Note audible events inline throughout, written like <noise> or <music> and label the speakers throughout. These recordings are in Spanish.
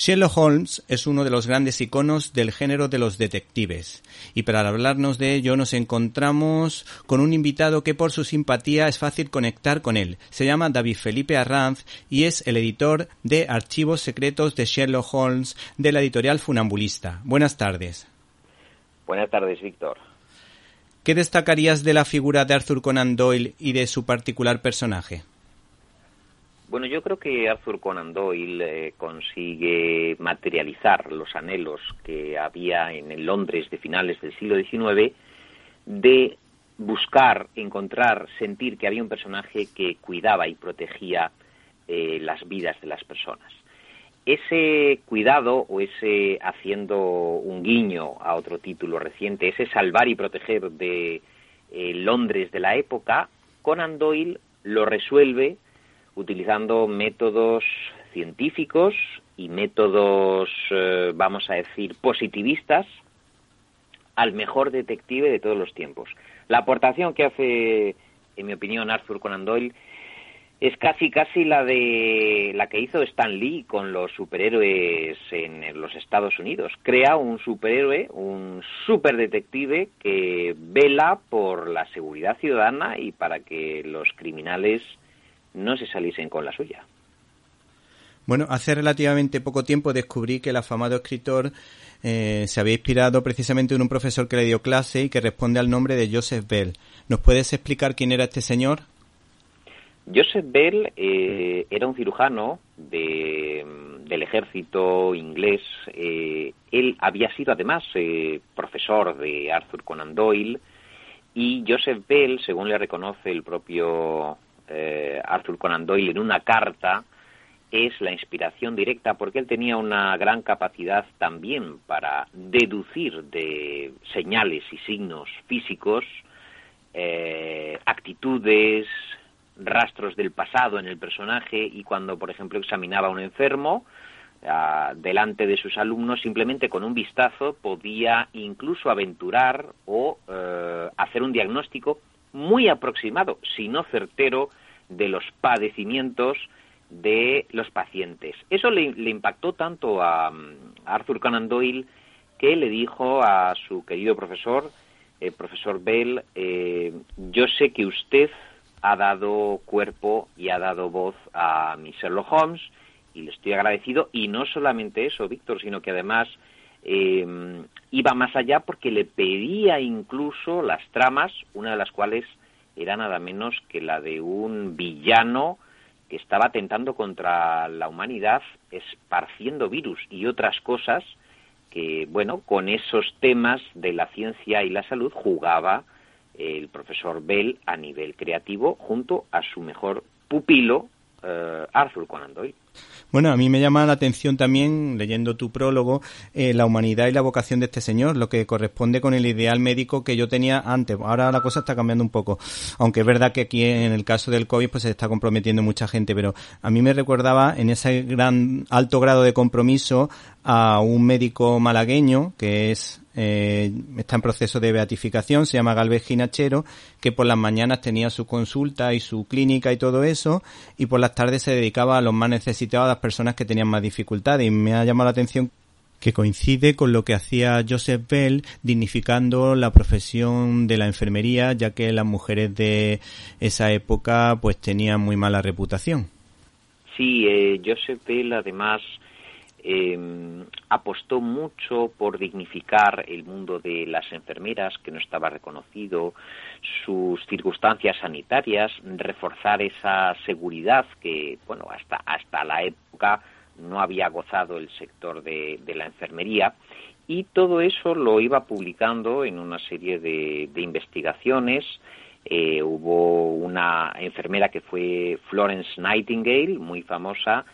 Speaker 1: Sherlock Holmes es uno de los grandes iconos del género de los detectives, y para hablarnos de ello nos encontramos con un invitado que por su simpatía es fácil conectar con él. Se llama David Felipe Arranz y es el editor de Archivos Secretos de Sherlock Holmes de la editorial Funambulista. Buenas tardes.
Speaker 2: Buenas tardes, Víctor.
Speaker 1: ¿Qué destacarías de la figura de Arthur Conan Doyle y de su particular personaje?
Speaker 2: Bueno, yo creo que Arthur Conan Doyle eh, consigue materializar los anhelos que había en el Londres de finales del siglo XIX de buscar, encontrar, sentir que había un personaje que cuidaba y protegía eh, las vidas de las personas. Ese cuidado o ese haciendo un guiño a otro título reciente, ese salvar y proteger de eh, Londres de la época, Conan Doyle lo resuelve utilizando métodos científicos y métodos, eh, vamos a decir, positivistas al mejor detective de todos los tiempos. La aportación que hace, en mi opinión, Arthur Conan Doyle es casi casi la de la que hizo Stan Lee con los superhéroes en los Estados Unidos. Crea un superhéroe, un superdetective que vela por la seguridad ciudadana y para que los criminales no se saliesen con la suya.
Speaker 1: Bueno, hace relativamente poco tiempo descubrí que el afamado escritor eh, se había inspirado precisamente en un profesor que le dio clase y que responde al nombre de Joseph Bell. ¿Nos puedes explicar quién era este señor?
Speaker 2: Joseph Bell eh, era un cirujano del ejército inglés. Eh, él había sido además profesor de Arthur Conan Doyle y Joseph Bell, según le reconoce el propio eh, Arthur Conan Doyle en una carta es la inspiración directa porque él tenía una gran capacidad también para deducir de señales y signos físicos eh, actitudes, rastros del pasado en el personaje y cuando, por ejemplo, examinaba a un enfermo delante de sus alumnos, simplemente con un vistazo podía incluso aventurar o eh, hacer un diagnóstico muy aproximado, si no certero, de los padecimientos de los pacientes. Eso le, impactó tanto a, Arthur Conan Doyle que le dijo a su querido profesor, el profesor Bell, eh, yo sé que usted ha dado cuerpo y ha dado voz a mi Sherlock Holmes y le estoy agradecido. Y no solamente eso, Víctor, sino que además eh, iba más allá porque le pedía incluso las tramas, una de las cuales era nada menos que la de un villano que estaba atentando contra la humanidad, esparciendo virus y otras cosas que, bueno, con esos temas de la ciencia y la salud jugaba el profesor Bell a nivel creativo junto a su mejor pupilo, eh, Arthur Conan Doyle.
Speaker 1: Bueno, a mí me llama la atención también, leyendo tu prólogo, eh, la humanidad y la vocación de este señor, lo que corresponde con el ideal médico que yo tenía antes. Ahora la cosa está cambiando un poco, aunque es verdad que aquí en el caso del COVID pues se está comprometiendo mucha gente, pero a mí me recordaba en ese gran alto grado de compromiso a un médico malagueño que es eh, está en proceso de beatificación, se llama Galvez Ginachero, que por las mañanas tenía su consulta y su clínica y todo eso, y por las tardes se dedicaba a los más necesitados, a las personas que tenían más dificultades. Y me ha llamado la atención que coincide con lo que hacía Joseph Bell dignificando la profesión de la enfermería, ya que las mujeres de esa época pues tenían muy mala reputación.
Speaker 2: Sí, eh, Joseph Bell además eh, apostó mucho por dignificar el mundo de las enfermeras, que no estaba reconocido, sus circunstancias sanitarias, reforzar esa seguridad que, bueno, hasta, hasta la época no había gozado el sector de, la enfermería. Y todo eso lo iba publicando en una serie de, investigaciones. Eh, hubo una enfermera que fue Florence Nightingale, muy famosa,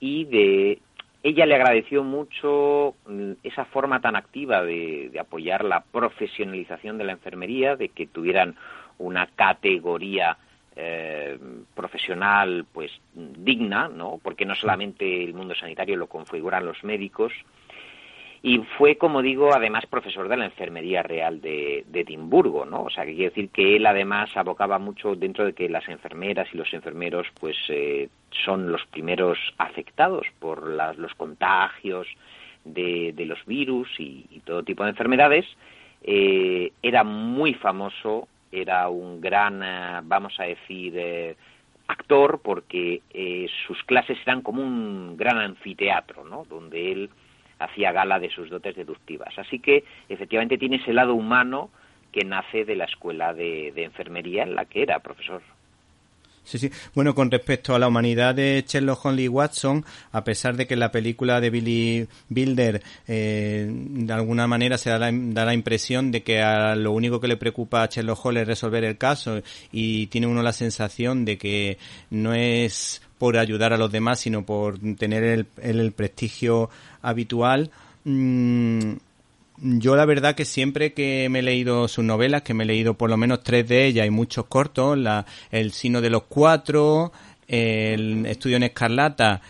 Speaker 2: y de ella le agradeció mucho mm, esa forma tan activa de, apoyar la profesionalización de la enfermería, de que tuvieran una categoría eh, profesional pues digna, ¿no? Porque no solamente el mundo sanitario lo configuran los médicos. Y fue, como digo, además profesor de la Enfermería Real de, Edimburgo, ¿no? O sea, que quiere decir que él además abocaba mucho dentro de que las enfermeras y los enfermeros, pues, eh, son los primeros afectados por los contagios de, los virus y, todo tipo de enfermedades. Eh, era muy famoso, era un gran, eh, vamos a decir, actor, porque sus clases eran como un gran anfiteatro, ¿no? Donde él hacía gala de sus dotes deductivas. Así que efectivamente tiene ese lado humano que nace de la escuela de, enfermería en la que era profesor.
Speaker 1: Sí, sí. Bueno, con respecto a la humanidad de Sherlock Holmes y Watson, a pesar de que la película de Billy Bilder eh, de alguna manera se da la, da la, impresión de que a lo único que le preocupa a Sherlock Holmes es resolver el caso y tiene uno la sensación de que no es por ayudar a los demás, sino por tener el, el prestigio habitual. Mm, yo la verdad que siempre que me he leído sus novelas, que me he leído por lo menos tres de ellas y muchos cortos, la, El Sino de los Cuatro, El Estudio en Escarlata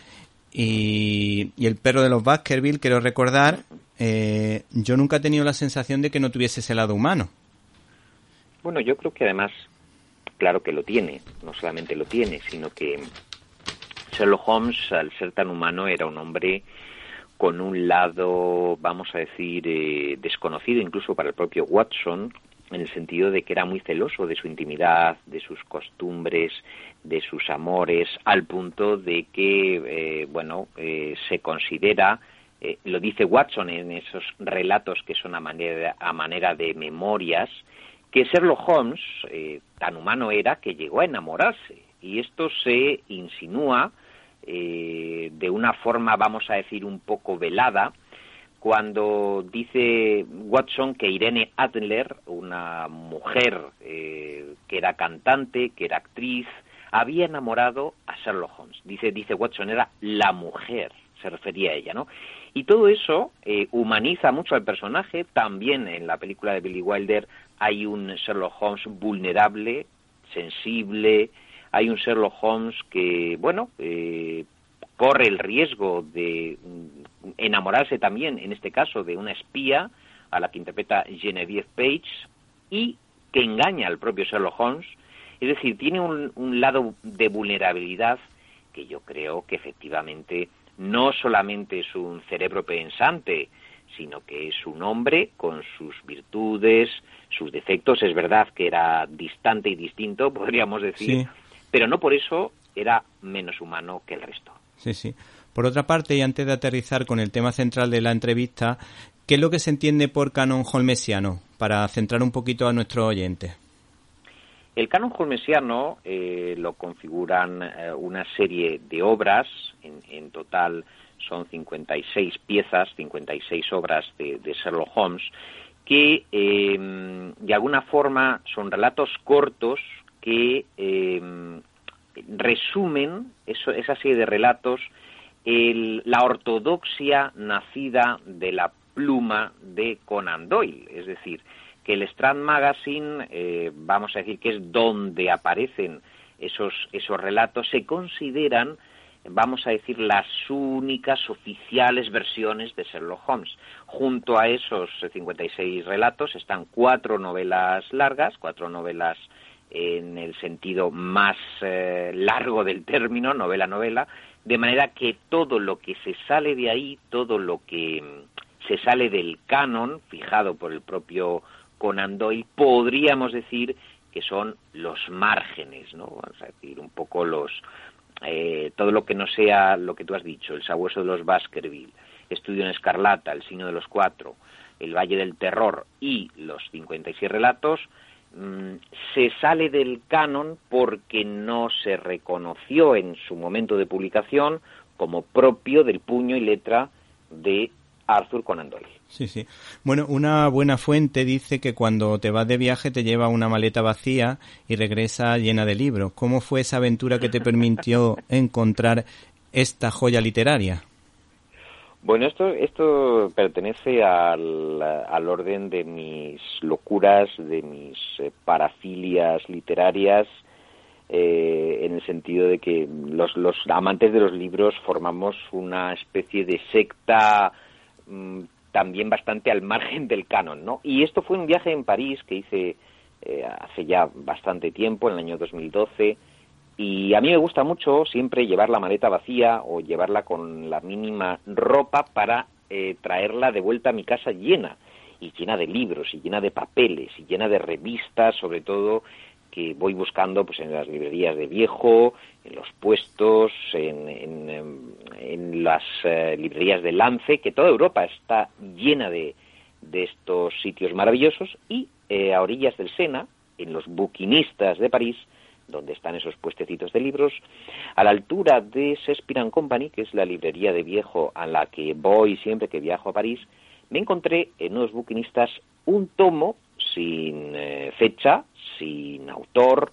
Speaker 1: y, El Perro de los Baskerville, quiero recordar, eh, yo nunca he tenido la sensación de que no tuviese ese lado humano.
Speaker 2: Bueno, yo creo que además, claro que lo tiene, no solamente lo tiene, sino que Sherlock Holmes, al ser tan humano, era un hombre con un lado, vamos a decir, eh, desconocido incluso para el propio Watson, en el sentido de que era muy celoso de su intimidad, de sus costumbres, de sus amores, al punto de que, eh, bueno, eh, se considera, lo dice Watson en esos relatos que son a manera, a manera de memorias, que Sherlock Holmes tan humano era que llegó a enamorarse. Y esto se insinúa eh, de una forma, vamos a decir, un poco velada, cuando dice Watson que Irene Adler, una mujer eh, que era cantante, que era actriz, había enamorado a Sherlock Holmes. Dice, dice Watson, era la mujer, se refería a ella, ¿no? Y todo eso eh, humaniza mucho al personaje. También en la película de Billy Wilder hay un Sherlock Holmes vulnerable, sensible, hay un Sherlock Holmes que, bueno, eh, corre el riesgo de mm, enamorarse también, en este caso, de una espía a la que interpreta Genevieve Page y que engaña al propio Sherlock Holmes. Es decir, tiene un, un lado de vulnerabilidad que yo creo que efectivamente no solamente es un cerebro pensante, sino que es un hombre con sus virtudes, sus defectos. Es verdad que era distante y distinto, <laughs> podríamos decir, pero no por eso era menos humano que el resto.
Speaker 1: Sí, sí. Por otra parte, y antes de aterrizar con el tema central de la entrevista, ¿qué es lo que se entiende por canon holmesiano? Para centrar un poquito a nuestros oyentes.
Speaker 2: El canon holmesiano eh, lo configuran eh, una serie de obras, en, total son 56 piezas, 56 obras de, de Sherlock Holmes, que eh, de alguna forma son relatos cortos que resumen eso, esa serie de relatos la ortodoxia nacida de la pluma de Conan Doyle, es decir, que el Strand Magazine, eh, vamos a decir que es donde aparecen esos, esos relatos, se consideran, vamos a decir, las únicas oficiales versiones de Sherlock Holmes. Junto a esos 56 relatos están cuatro novelas largas, cuatro novelas en el sentido más eh, largo del término, novela-novela, de manera que todo lo que se sale de ahí, todo lo que mm, se sale del canon fijado por el propio Conan Doyle, podríamos decir que son los márgenes, ¿no? Vamos a decir, un poco los... Eh, todo lo que no sea lo que tú has dicho, el sabueso de los Baskerville, Estudio en Escarlata, El signo de los cuatro, El Valle del Terror y los 56 relatos, se sale del canon porque no se reconoció en su momento de publicación como propio del puño y letra de Arthur Conan Doyle.
Speaker 1: Sí, sí. Bueno, una buena fuente dice que cuando te vas de viaje te lleva una maleta vacía y regresa llena de libros. ¿Cómo fue esa aventura que te permitió <laughs> encontrar esta joya literaria?
Speaker 2: Bueno, esto, esto pertenece al, al orden de mis locuras, de mis eh, parafilias literarias, eh, en el sentido de que los, los, amantes de los libros formamos una especie de secta mm, también bastante al margen del canon, ¿no? Y esto fue un viaje en París que hice eh, hace ya bastante tiempo, en el año 2012, y a mí me gusta mucho siempre llevar la maleta vacía o llevarla con la mínima ropa para eh, traerla de vuelta a mi casa llena, y llena de libros, y llena de papeles, y llena de revistas, sobre todo que voy buscando pues en las librerías de viejo, en los puestos, en, en, las eh, librerías de Lance, que toda Europa está llena de, de estos sitios maravillosos, y eh, a orillas del Sena, en los buquinistas de París, donde están esos puestecitos de libros, a la altura de Shakespeare Company, que es la librería de viejo a la que voy siempre que viajo a París, me encontré en unos buquinistas un tomo sin eh, fecha, sin autor,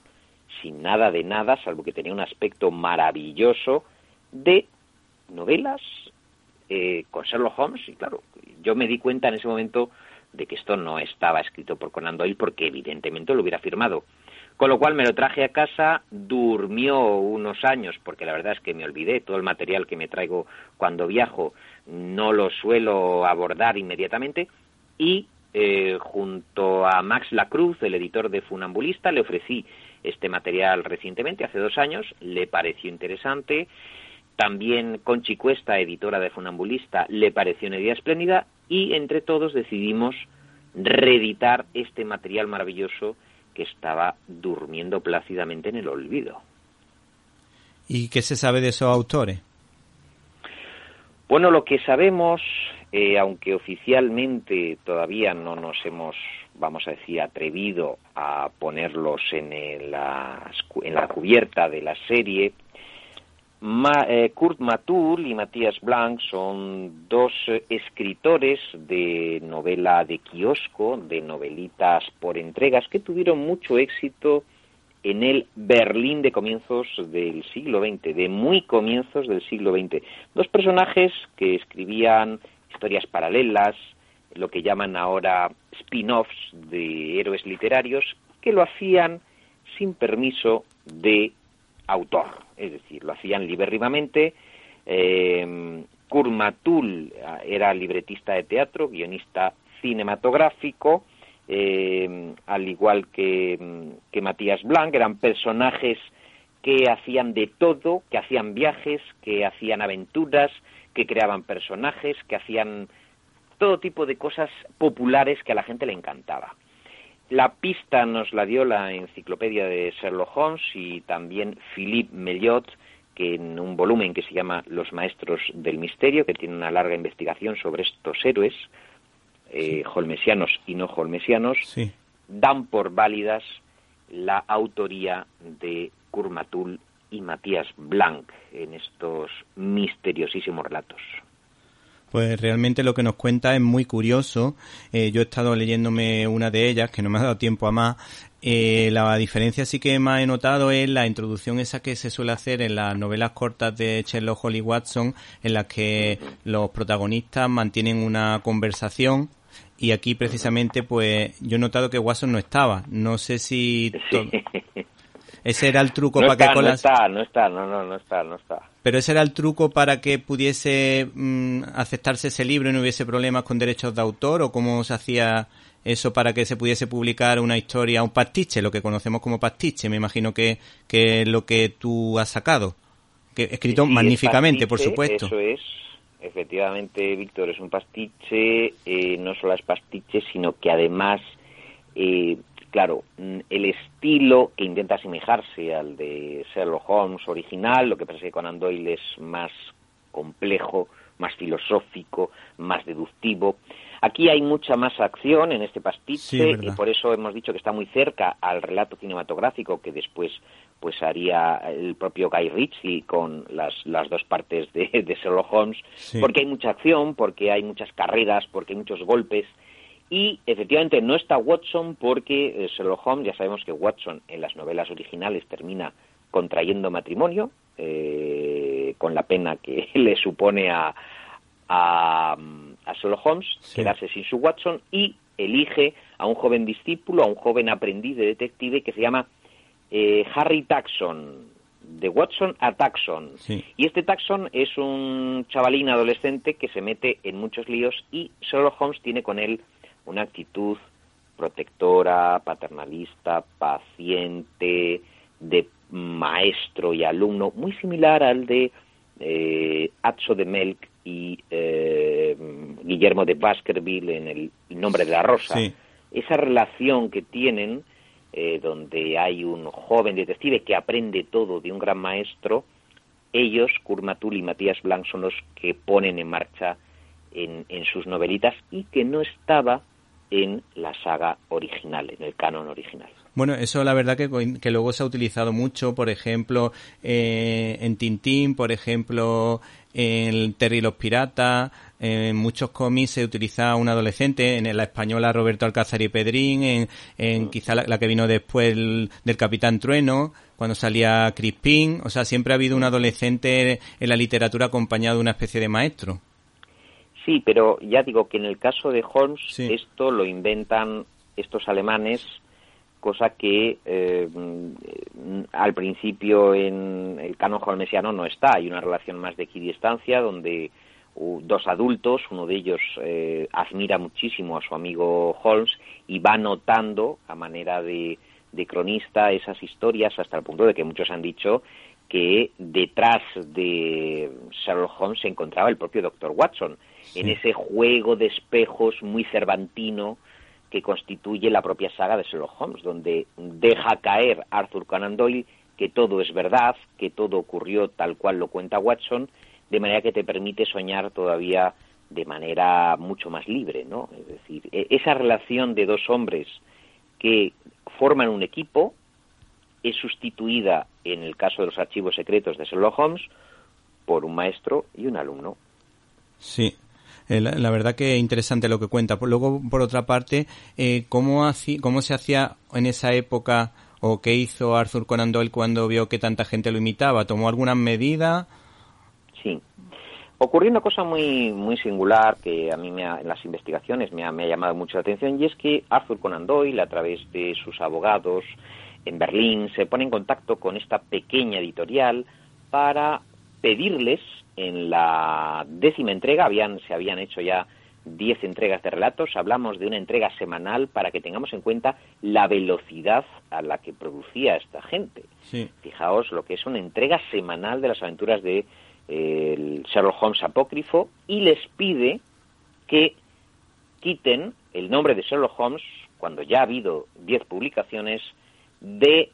Speaker 2: sin nada de nada, salvo que tenía un aspecto maravilloso de novelas eh, con Sherlock Holmes. Y claro, yo me di cuenta en ese momento de que esto no estaba escrito por Conan Doyle porque evidentemente lo hubiera firmado. Con lo cual me lo traje a casa, durmió unos años, porque la verdad es que me olvidé todo el material que me traigo cuando viajo, no lo suelo abordar inmediatamente, y eh, junto a Max Lacruz, el editor de Funambulista, le ofrecí este material recientemente, hace dos años, le pareció interesante. También Conchi Cuesta, editora de Funambulista, le pareció una idea espléndida y entre todos decidimos reeditar este material maravilloso que estaba durmiendo plácidamente en el olvido.
Speaker 1: ¿Y qué se sabe de esos autores?
Speaker 2: Bueno, lo que sabemos eh, aunque oficialmente todavía no nos hemos, vamos a decir, atrevido a ponerlos en, la, en la cubierta de la serie, eh, Kurt Matul y Matías Blanc son dos escritores de novela de kiosco, de novelitas por entregas, que tuvieron mucho éxito en el Berlín de comienzos del siglo XX, de muy comienzos del siglo XX. Dos personajes que escribían historias paralelas, lo que llaman ahora spin-offs de héroes literarios, que lo hacían sin permiso de autor, es decir, lo hacían libérrimamente. Eh, Kurmatul era libretista de teatro, guionista cinematográfico, eh, al igual que, que Matías Blanc, eran personajes que hacían de todo, que hacían viajes, que hacían aventuras, que creaban personajes, que hacían todo tipo de cosas populares que a la gente le encantaba. La pista nos la dio la enciclopedia de Sherlock Holmes y también Philippe Melliot, que en un volumen que se llama Los Maestros del Misterio, que tiene una larga investigación sobre estos héroes, eh, holmesianos y no holmesianos, dan por válidas la autoría de Kurmatul y Matías Blanc en estos misteriosísimos relatos.
Speaker 1: Pues realmente lo que nos cuenta es muy curioso. Eh, yo he estado leyéndome una de ellas, que no me ha dado tiempo a más. Eh, la diferencia sí que más he notado es la introducción esa que se suele hacer en las novelas cortas de Sherlock Holmes y Watson, en las que los protagonistas mantienen una conversación y aquí precisamente pues yo he notado que Watson no estaba. No sé si... <laughs> Ese era el truco para que
Speaker 2: No está, no está, no, no, no está, no está.
Speaker 1: Pero ese era el truco para que pudiese mm, aceptarse ese libro y no hubiese problemas con derechos de autor o cómo se hacía eso para que se pudiese publicar una historia, un pastiche, lo que conocemos como pastiche, me imagino que, que es lo que tú has sacado. Que, escrito magníficamente, por supuesto.
Speaker 2: Eso es, efectivamente, Víctor, es un pastiche, eh, no solo es pastiche, sino que además eh, claro, mm, el estilo que intenta asemejarse al de Sherlock Holmes original, lo que pasa es que Conan Doyle es más complejo, más filosófico, más deductivo. Aquí hay mucha más acción en este pastiche y por eso hemos dicho que está muy cerca al relato cinematográfico que después pues haría el propio Guy Ritchie con las, las dos partes de, Sherlock Holmes, porque hay mucha acción, porque hay muchas carreras, porque hay muchos golpes y efectivamente no está Watson porque eh, Sherlock Holmes, ya sabemos que Watson en las novelas originales termina contrayendo matrimonio, eh, con la pena que <laughs> le supone a, a, Sherlock Holmes quedarse sin su Watson y elige a un joven discípulo, a un joven aprendiz de detective que se llama eh, Harry Taxon, de Watson a Taxon. Y este Taxon es un chavalín adolescente que se mete en muchos líos y Sherlock Holmes tiene con él una actitud protectora, paternalista, paciente, de maestro y alumno, muy similar al de eh, de Melk y eh, Guillermo de Baskerville en el nombre de la rosa. Esa relación que tienen, eh, donde hay un joven detective que aprende todo de un gran maestro, ellos, Kurmatul y Matías Blanc, son los que ponen en marcha en, en sus novelitas y que no estaba en la saga original, en el canon original.
Speaker 1: Bueno, eso la verdad que, que luego se ha utilizado mucho, por ejemplo, eh, en Tintín, por ejemplo, en Terry y los Piratas, en muchos cómics se utiliza un adolescente, en la española Roberto Alcázar y Pedrín, en, en quizá la, que vino después del Capitán Trueno, cuando salía Crispín, o sea, siempre ha habido un adolescente en la literatura acompañado de una especie de maestro.
Speaker 2: Sí, pero ya digo que en el caso de Holmes esto lo inventan estos alemanes, cosa que eh, al principio en el canon holmesiano no está. Hay una relación más de equidistancia donde dos adultos, uno de ellos eh, admira muchísimo a su amigo Holmes y va notando a manera de, de cronista esas historias hasta el punto de que muchos han dicho que detrás de Sherlock Holmes se encontraba el propio Dr. Watson en ese juego de espejos muy cervantino que constituye la propia saga de Sherlock Holmes, donde deja caer Arthur Conan Doyle que todo es verdad, que todo ocurrió tal cual lo cuenta Watson, de manera que te permite soñar todavía de manera mucho más libre, ¿no? Es decir, e, esa relación de dos hombres que forman un equipo es sustituida en el caso de los archivos secretos de Sherlock Holmes por un maestro y un alumno.
Speaker 1: Sí, eh, la, verdad que es interesante lo que cuenta. Luego, por otra parte, eh, ¿cómo, ¿cómo se hacía en esa época o qué hizo Arthur Conan Doyle cuando vio que tanta gente lo imitaba? ¿Tomó alguna medida?
Speaker 2: Sí. Ocurrió una cosa muy, muy singular que a mí me en las investigaciones me ha, me ha llamado mucho la atención y es que Arthur Conan Doyle, a través de sus abogados en Berlín, se pone en contacto con esta pequeña editorial para pedirles en la décima entrega, habían, se habían hecho ya diez entregas de relatos, hablamos de una entrega semanal para que tengamos en cuenta la velocidad a la que producía esta gente. Fijaos lo que es una entrega semanal de las aventuras de eh, Sherlock Holmes apócrifo y les pide que quiten el nombre de Sherlock Holmes, cuando ya ha habido diez publicaciones, de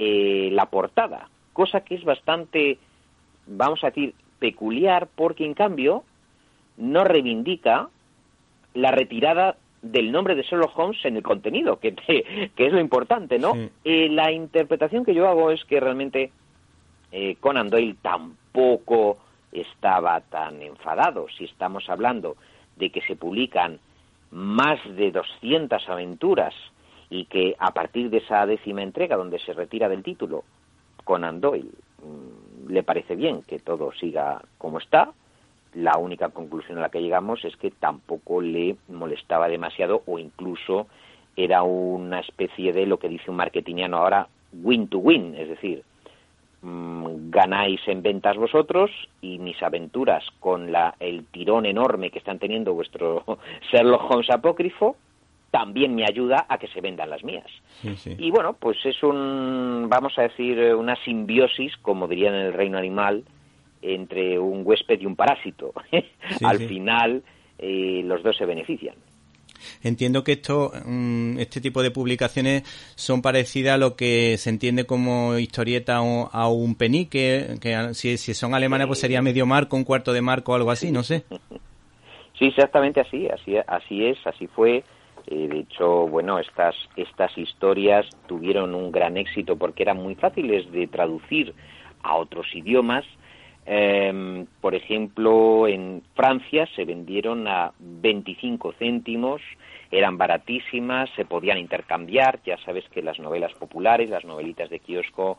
Speaker 2: eh, la portada, cosa que es bastante vamos a decir, peculiar porque en cambio no reivindica la retirada del nombre de Sherlock Holmes en el contenido, que, <laughs> que es lo importante, ¿no? Eh, la interpretación que yo hago es que realmente eh, Conan Doyle tampoco estaba tan enfadado. Si estamos hablando de que se publican más de 200 aventuras y que a partir de esa décima entrega donde se retira del título Conan Doyle mm, le parece bien que todo siga como está. La única conclusión a la que llegamos es que tampoco le molestaba demasiado o incluso era una especie de lo que dice un marketingiano ahora win to win, es decir, mm, ganáis en ventas vosotros y mis aventuras con la, el tirón enorme que están teniendo vuestro <laughs> Sherlock Holmes apócrifo también me ayuda a que se vendan las mías. Y bueno, pues es un, vamos a decir, una simbiosis, como dirían en el reino animal, entre un huésped y un parásito. <laughs> Al final, eh, los dos se benefician.
Speaker 1: Entiendo que esto, mm, este tipo de publicaciones son parecidas a lo que se entiende como historieta a un penique, que si, si son alemanes pues sería medio marco, un cuarto de marco algo así, no sé. <laughs>
Speaker 2: Sí, exactamente así, así, así es, así fue. De hecho, bueno, estas, estas historias tuvieron un gran éxito porque eran muy fáciles de traducir a otros idiomas. Em, por ejemplo, en Francia se vendieron a 25 céntimos, eran baratísimas, se podían intercambiar. Ya sabes que las novelas populares, las novelitas de kiosco,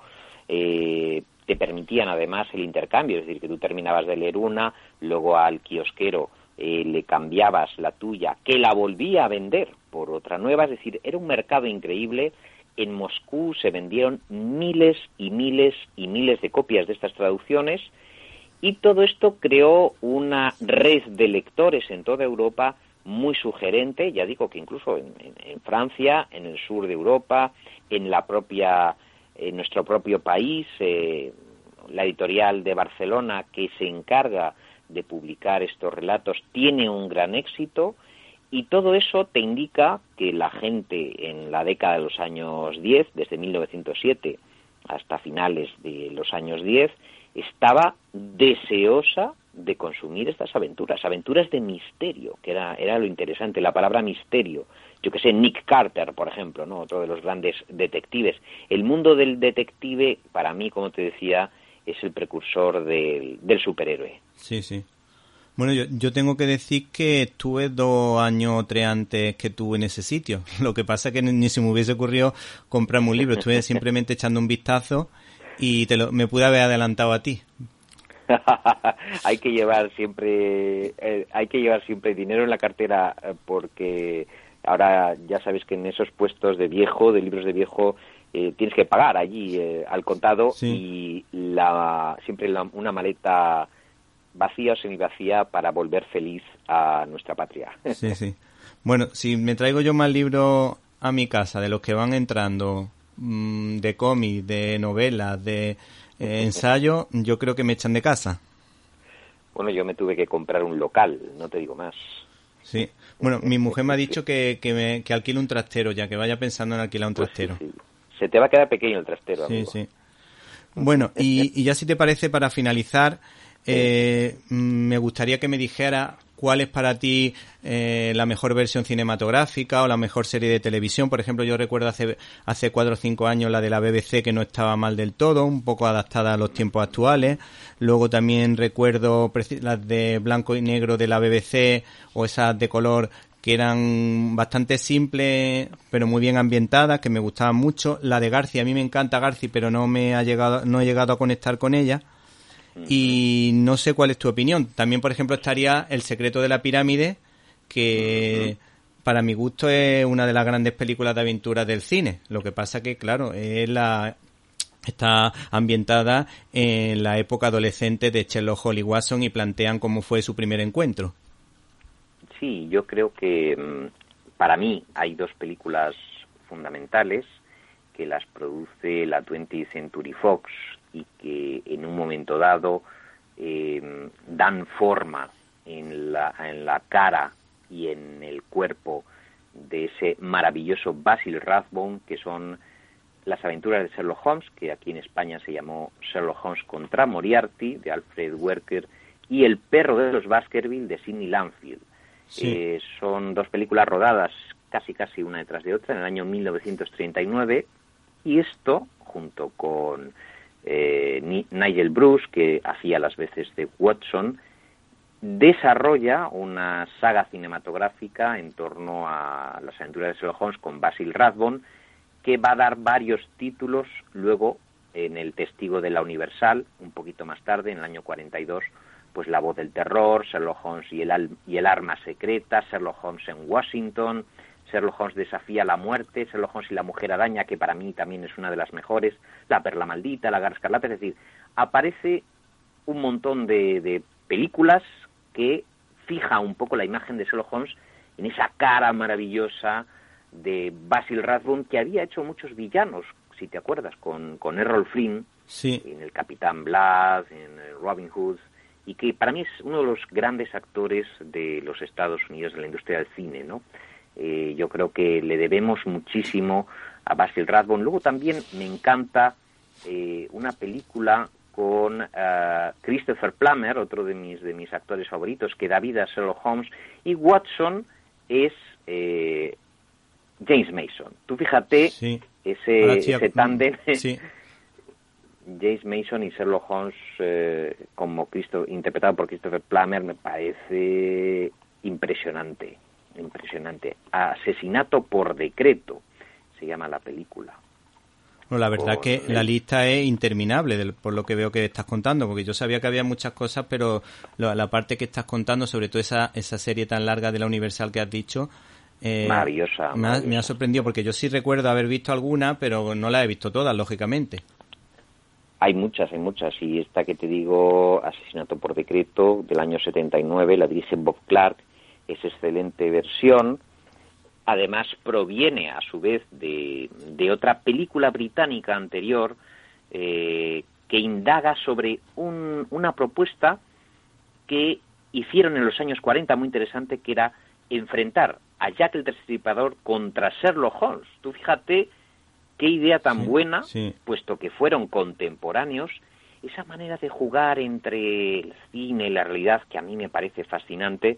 Speaker 2: eh, te permitían además el intercambio, es decir, que tú terminabas de leer una, luego al kiosquero eh, le cambiabas la tuya, que la volvía a vender por otra nueva, es decir, era un mercado increíble. En Moscú se vendieron miles y miles y miles de copias de estas traducciones. Y todo esto creó una red de lectores en toda Europa muy sugerente, ya digo que incluso en, Francia, en el sur de Europa, en la propia, en nuestro propio país, eh, la editorial de Barcelona que se encarga de publicar estos relatos tiene un gran éxito y todo eso te indica que la gente en la década de los años 10, desde 1907 hasta finales de los años 10, estaba deseosa de consumir estas aventuras, aventuras de misterio, que era, era lo interesante, la palabra misterio. Yo que sé, Nick Carter, por ejemplo, ¿no? otro de los grandes detectives. El mundo del detective, para mí, como te decía, es el precursor del, del superhéroe.
Speaker 1: Sí, sí. Bueno, yo, yo, tengo que decir que estuve dos años o tres antes que tú en ese sitio. <laughs> Lo que pasa es que ni se me hubiese ocurrido comprarme un libro. Estuve simplemente echando un vistazo y te lo, me pude haber adelantado a ti. <laughs>
Speaker 2: hay que llevar siempre eh, hay que llevar siempre dinero en la cartera eh, porque ahora ya sabes que en esos puestos de viejo, de libros de viejo, eh, tienes que pagar allí al contado y la siempre una maleta vacía o semivacía para volver feliz a nuestra patria. <laughs>
Speaker 1: Sí, sí. Bueno, si me traigo yo más libros a mi casa de los que van entrando, mm, de cómics, de novelas, de eh, <laughs> ensayos, yo creo que me echan de casa.
Speaker 2: Bueno, yo me tuve que comprar un local, no te digo más.
Speaker 1: Sí. Bueno, mi mujer me ha <laughs> dicho que, que, me, que alquile un trastero, ya que vaya pensando en alquilar un pues trastero.
Speaker 2: Se te va a quedar pequeño el trastero.
Speaker 1: Sí, sí. Bueno, y, y ya si te parece, para finalizar, eh, me gustaría que me dijera cuál es para ti eh, la mejor versión cinematográfica o la mejor serie de televisión. Por ejemplo, yo recuerdo hace, hace cuatro o cinco años la de la BBC que no estaba mal del todo, un poco adaptada a los tiempos actuales. Luego también recuerdo las de blanco y negro de la BBC o esas de color que eran bastante simples pero muy bien ambientadas, que me gustaban mucho. La de García, a mí me encanta García, pero no me ha llegado, no he llegado a conectar con ella. Y no sé cuál es tu opinión. También, por ejemplo, estaría El secreto de la pirámide, que para mi gusto es una de las grandes películas de aventuras del cine. Lo que pasa que, claro, es la está ambientada en la época adolescente de Sherlock Holmes y Watson y plantean cómo fue su primer encuentro.
Speaker 2: Sí, yo creo que mm, para mí hay dos películas fundamentales que las produce la 20th Century Fox y que en un momento dado eh, dan forma en la, en la cara y en el cuerpo de ese maravilloso Basil Rathbone que son las aventuras de Sherlock Holmes, que aquí en España se llamó Sherlock Holmes contra Moriarty, de Alfred Werker, y El perro de los Baskerville, de Sidney Lanfield. Eh, son dos películas rodadas casi casi una detrás de otra en el año 1939 y esto, junto con eh, Nigel Bruce, que hacía las veces de Watson, desarrolla una saga cinematográfica en torno a las aventuras de Sherlock Holmes con Basil Rathbone, que va a dar varios títulos luego en El Testigo de la Universal, un poquito más tarde, en el año 42, pues La Voz del Terror, Sherlock Holmes y el, y el Arma Secreta, Sherlock Holmes en Washington, Sherlock Holmes desafía la muerte, Sherlock Holmes y la mujer araña, que para mí también es una de las mejores, La perla maldita, La garra escarlata, es decir, aparece un montón de, películas que fija un poco la imagen de Sherlock Holmes en esa cara maravillosa de Basil Rathbone, que había hecho muchos villanos, si te acuerdas, con, con Errol Flynn, en El Capitán Blood, en Robin Hood, y que para mí es uno de los grandes actores de los Estados Unidos de la industria del cine, ¿no? Eh, yo creo que le debemos muchísimo a Basil Rathbone. Luego también me encanta eh, una película con eh, Christopher Plummer, otro de mis, de mis actores favoritos, que da vida a Sherlock Holmes, y Watson es James Mason. Tú fíjate ese, ese tándem. <laughs> James Mason y Sherlock Holmes como Cristo, interpretado por Christopher Plummer me parece impresionante impresionante. Asesinato por decreto se llama la película.
Speaker 1: Bueno, la verdad que la lista es interminable por lo que veo que estás contando, porque yo sabía que había muchas cosas, pero la, parte que estás contando, sobre todo esa, esa serie tan larga de la Universal que has dicho,
Speaker 2: Eh, maravillosa.
Speaker 1: Me ha, sorprendido porque yo sí recuerdo haber visto alguna, pero no la he visto todas, lógicamente.
Speaker 2: Hay muchas, hay muchas. Y esta que te digo, Asesinato por Decreto, del año 79, la dirige Bob Clark, es excelente versión. Además, proviene a su vez de, otra película británica anterior eh, que indaga sobre una propuesta que hicieron en los años 40 muy interesante, que era enfrentar a Jack el Destripador contra Sherlock Holmes. Tú fíjate qué idea tan buena, puesto que fueron contemporáneos, esa manera de jugar entre el cine y la realidad que a mí me parece fascinante,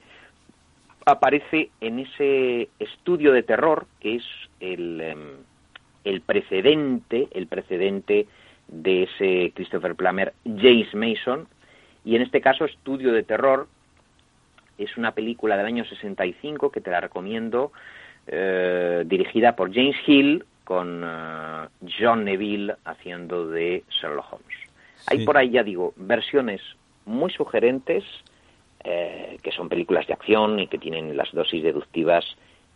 Speaker 2: aparece en ese estudio de terror que es el, em, el precedente, el precedente de ese Christopher Plummer, James Mason, y en este caso Estudio de Terror, es una película del año 65 que te la recomiendo, eh, dirigida por James Hill con eh, John Neville haciendo de Sherlock Holmes. Hay por ahí, ya digo, versiones muy sugerentes, eh, que son películas de acción y que tienen las dosis deductivas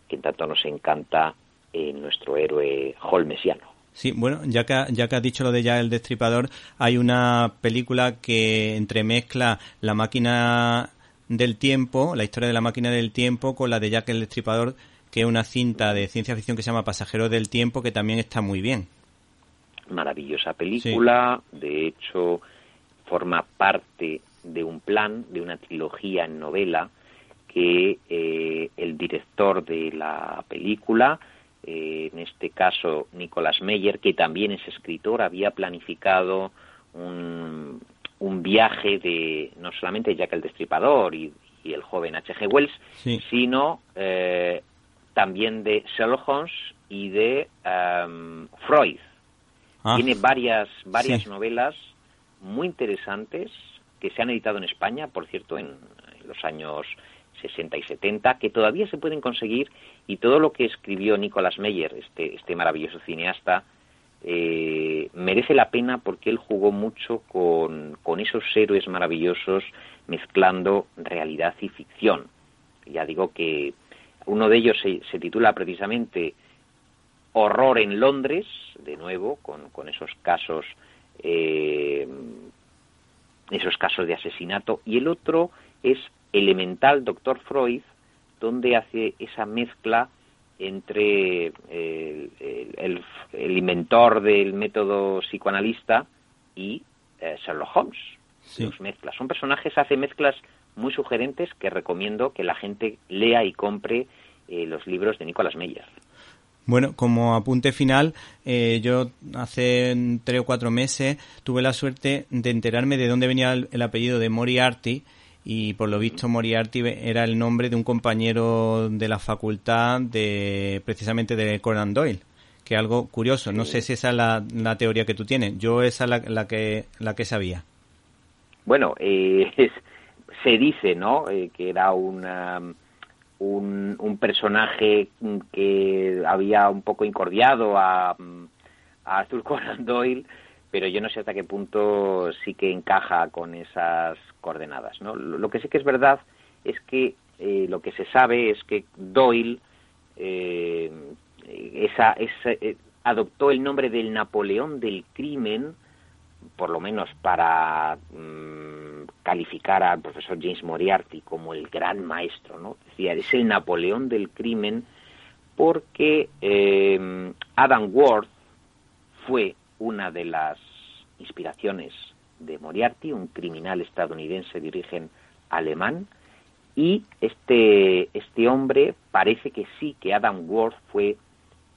Speaker 2: que tanto nos encanta en nuestro héroe holmesiano.
Speaker 1: Sí, bueno, ya que, ya que has dicho lo de ya el destripador, hay una película que entremezcla la máquina del tiempo, la historia de la máquina del tiempo, con la de Jack el Destripador, que es una cinta de ciencia ficción que se llama Pasajeros del Tiempo, que también está muy bien.
Speaker 2: Maravillosa película, de hecho forma parte de un plan, de una trilogía en novela, que eh, el director de la película, eh, en este caso Nicolás Meyer, que también es escritor, había planificado un, un viaje de no solamente Jack el Destripador y, el joven H.G. Wells, sino eh, también de Sherlock Holmes y de em, Freud. Ah. Tiene varias, varias novelas muy interesantes que se han editado en España, por cierto, en, los años 60 y 70, que todavía se pueden conseguir y todo lo que escribió Nicolas Meyer, este, este maravilloso cineasta, eh, merece la pena porque él jugó mucho con, esos héroes maravillosos mezclando realidad y ficción. Ya digo que uno de ellos se, titula precisamente Horror en Londres, de nuevo, con, esos casos eh, esos casos de asesinato, y el otro es Elemental Doctor Freud, donde hace esa mezcla entre el, el, inventor del método psicoanalista y eh, Sherlock Holmes. Los mezclas. Son personajes, hace mezclas muy sugerentes que recomiendo que la gente lea y compre eh, los libros de Nicolás Meyer.
Speaker 1: Bueno, como apunte final, eh, yo hace tres o cuatro meses tuve la suerte de enterarme de dónde venía el apellido de Moriarty y por lo visto Moriarty era el nombre de un compañero de la facultad de precisamente de Conan Doyle que algo curioso. No sé si esa es la, teoría que tú tienes. Yo esa es la, la que la que sabía.
Speaker 2: Bueno eh, <laughs> se dice no eh, que era un, un, personaje que había un poco incordiado a, a Arthur <laughs> Conan Doyle pero yo no sé hasta qué punto sí que encaja con esas coordenadas. ¿no? Lo que sí que es verdad es que eh, lo que se sabe es que Doyle eh, esa, eh, adoptó el nombre del Napoleón del crimen, por lo menos para mm, calificar al profesor James Moriarty como el gran maestro, ¿no? Decía, es el Napoleón del crimen porque Adam Worth fue una de las inspiraciones de Moriarty, un criminal estadounidense de origen alemán, y este, este hombre parece que sí, que Adam Worth fue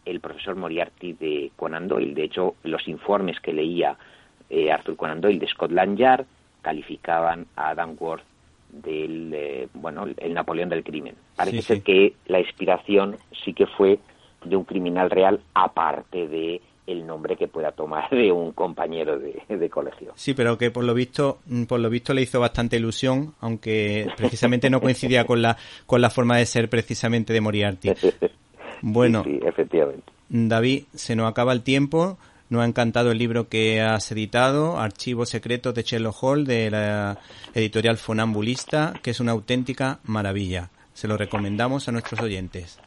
Speaker 2: el profesor Moriarty de Conan Doyle. De hecho, los informes que leía eh, Arthur Conan Doyle de Scotland Yard calificaban a Adam Worth del, eh, bueno, el Napoleón del crimen. Parece ser que la inspiración sí que fue de un criminal real, aparte de el nombre que pueda tomar <laughs> de un compañero de, colegio.
Speaker 1: Sí, pero que por lo visto, mm, por lo visto le hizo bastante ilusión, aunque precisamente no coincidía con la con la forma de ser precisamente de Moriarty. <laughs> Bueno,
Speaker 2: sí, efectivamente.
Speaker 1: David, se nos acaba el tiempo. Nos ha encantado el libro que has editado, Archivos Secretos de Sherlock Hall, de la editorial Fonambulista, que es una auténtica maravilla. Se lo recomendamos a nuestros oyentes.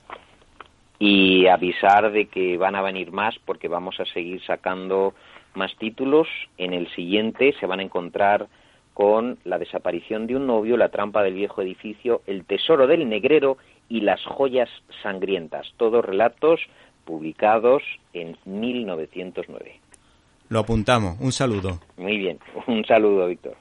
Speaker 2: y avisar de que van a venir más porque vamos a seguir sacando más títulos. En el siguiente se van a encontrar con La desaparición de un novio, La trampa del viejo edificio, El tesoro del negrero y Las joyas sangrientas, todos relatos publicados en 1909.
Speaker 1: Lo apuntamos. Un saludo.
Speaker 2: Muy bien. <laughs> Un saludo, Víctor.